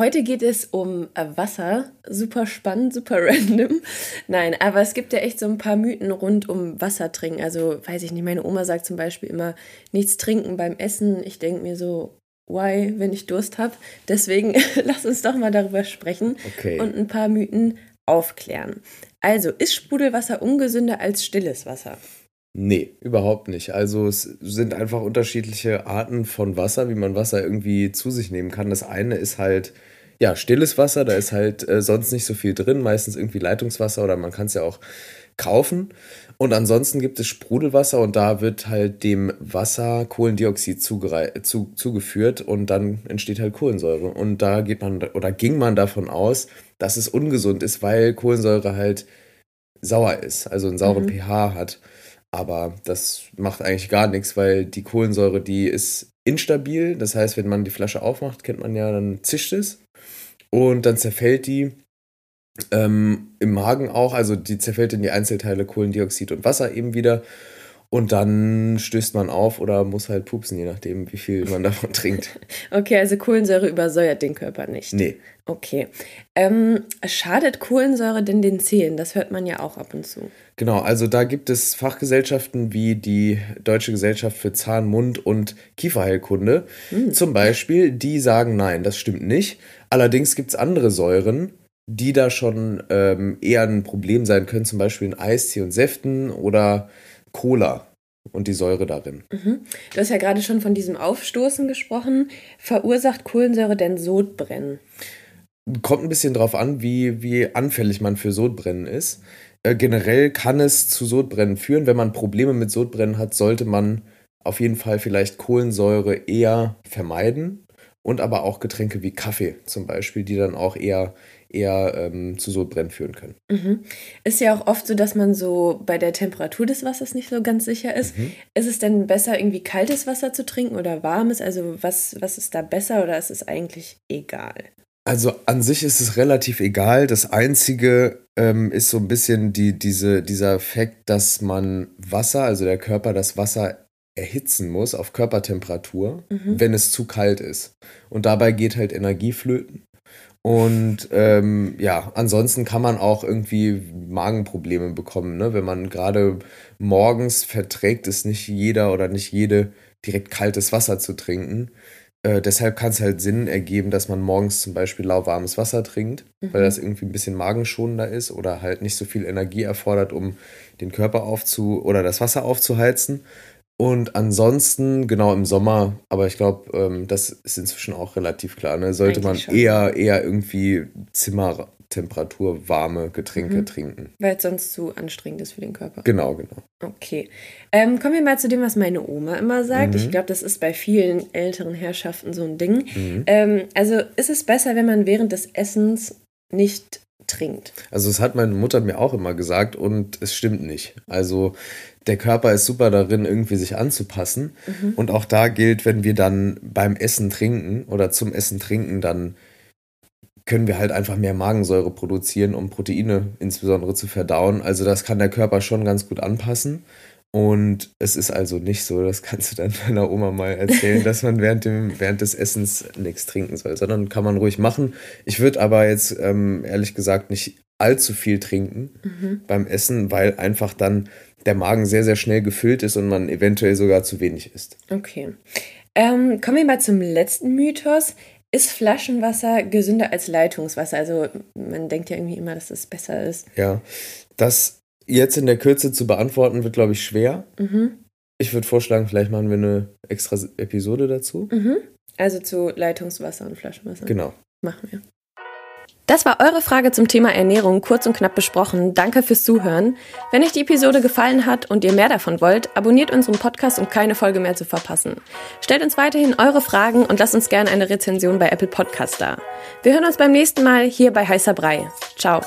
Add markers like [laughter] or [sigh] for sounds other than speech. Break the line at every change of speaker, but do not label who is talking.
Heute geht es um äh, Wasser. Super spannend, super [laughs] random. Nein, aber es gibt ja echt so ein paar Mythen rund um Wasser trinken. Also, weiß ich nicht, meine Oma sagt zum Beispiel immer, nichts trinken beim Essen. Ich denke mir so, why, wenn ich Durst habe? Deswegen [laughs] lass uns doch mal darüber sprechen
Okay.
und ein paar Mythen aufklären. Also, ist Sprudelwasser ungesünder als stilles Wasser?
Nee, überhaupt nicht. Also es sind einfach unterschiedliche Arten von Wasser, wie man Wasser irgendwie zu sich nehmen kann. Das eine ist halt, ja, stilles Wasser, da ist halt äh, sonst nicht so viel drin, meistens irgendwie Leitungswasser oder man kann es ja auch kaufen. Und ansonsten gibt es Sprudelwasser und da wird halt dem Wasser Kohlendioxid zu, zugeführt und dann entsteht halt Kohlensäure. Und da geht man oder ging man davon aus, dass es ungesund ist, weil Kohlensäure halt sauer ist, also einen sauren
Mhm.
pH hat. Aber das macht eigentlich gar nichts, weil die Kohlensäure, die ist instabil. Das heißt, wenn man die Flasche aufmacht, kennt man ja, dann zischt es. Und dann zerfällt die ähm, im Magen auch. Also die zerfällt in die Einzelteile Kohlendioxid und Wasser eben wieder. Und dann stößt man auf oder muss halt pupsen, je nachdem, wie viel man [laughs] davon trinkt.
Okay, also Kohlensäure übersäuert den Körper nicht.
Nee.
Okay. Ähm, schadet Kohlensäure denn den Zähnen? Das hört man ja auch ab und zu.
Genau, also da gibt es Fachgesellschaften wie die Deutsche Gesellschaft für Zahn-, Mund- und Kieferheilkunde zum Beispiel, die sagen, nein, das stimmt nicht. Allerdings gibt es andere Säuren, die da schon ähm, eher ein Problem sein können, zum Beispiel in Eistee und Säften oder Cola und die Säure darin.
Du hast ja gerade schon von diesem Aufstoßen gesprochen. Verursacht Kohlensäure denn Sodbrennen?
Kommt ein bisschen drauf an, wie, wie anfällig man für Sodbrennen ist. Äh, generell kann es zu Sodbrennen führen. Wenn man Probleme mit Sodbrennen hat, sollte man auf jeden Fall vielleicht Kohlensäure eher vermeiden. Und aber auch Getränke wie Kaffee zum Beispiel, die dann auch eher, eher ähm, zu Sodbrennen führen können.
Ist ja auch oft so, dass man so bei der Temperatur des Wassers nicht so ganz sicher ist. Ist es denn besser, irgendwie kaltes Wasser zu trinken oder warmes? Also was, was ist da besser oder ist es eigentlich egal?
Also an sich ist es relativ egal. Das Einzige ähm, ist so ein bisschen die, diese, dieser Fakt, dass man Wasser, also der Körper das Wasser erhitzen muss auf Körpertemperatur, wenn es zu kalt ist. Und dabei geht halt Energie flöten. Und ähm, ja, ansonsten kann man auch irgendwie Magenprobleme bekommen. Ne? Wenn man gerade morgens verträgt es nicht jeder oder nicht jede direkt kaltes Wasser zu trinken. Äh, deshalb kann es halt Sinn ergeben, dass man morgens zum Beispiel lauwarmes Wasser trinkt, weil das irgendwie ein bisschen magenschonender ist oder halt nicht so viel Energie erfordert, um den Körper aufzu oder das Wasser aufzuheizen. Und ansonsten, genau im Sommer, aber ich glaube, ähm, das ist inzwischen auch relativ klar, ne? sollte man
Eigentlich schon.
eher, eher irgendwie Zimmertemperatur warme Getränke trinken.
Weil es sonst zu anstrengend ist für den Körper.
Genau, genau.
Okay. Ähm, kommen wir mal zu dem, was meine Oma immer sagt.
Mhm.
Ich glaube, das ist bei vielen älteren Herrschaften so ein Ding. Ähm, also ist es besser, wenn man während des Essens nicht trinkt.
Also das hat meine Mutter mir auch immer gesagt und es stimmt nicht. Also der Körper ist super darin, irgendwie sich anzupassen. Und auch da gilt, wenn wir dann beim Essen trinken oder zum Essen trinken, dann können wir halt einfach mehr Magensäure produzieren, um Proteine insbesondere zu verdauen. Also das kann der Körper schon ganz gut anpassen. Und es ist also nicht so, das kannst du dann [laughs] deiner Oma mal erzählen, dass man während, dem, während des Essens nichts trinken soll, sondern kann man ruhig machen. Ich würde aber jetzt ähm, ehrlich gesagt nicht allzu viel trinken beim Essen, weil einfach dann der Magen sehr, sehr schnell gefüllt ist und man eventuell sogar zu wenig isst.
Okay. Ähm, kommen wir mal zum letzten Mythos. Ist Flaschenwasser gesünder als Leitungswasser? Also man denkt ja irgendwie immer, dass es besser ist.
Ja, das jetzt in der Kürze zu beantworten, wird, glaube ich, schwer. Ich würde vorschlagen, vielleicht machen wir eine extra Episode dazu.
Also zu Leitungswasser und Flaschenwasser.
Genau.
Machen wir. Das war eure Frage zum Thema Ernährung kurz und knapp besprochen. Danke fürs Zuhören. Wenn euch die Episode gefallen hat und ihr mehr davon wollt, abonniert unseren Podcast, um keine Folge mehr zu verpassen. Stellt uns weiterhin eure Fragen und lasst uns gerne eine Rezension bei Apple Podcast da. Wir hören uns beim nächsten Mal hier bei Heißer Brei. Ciao.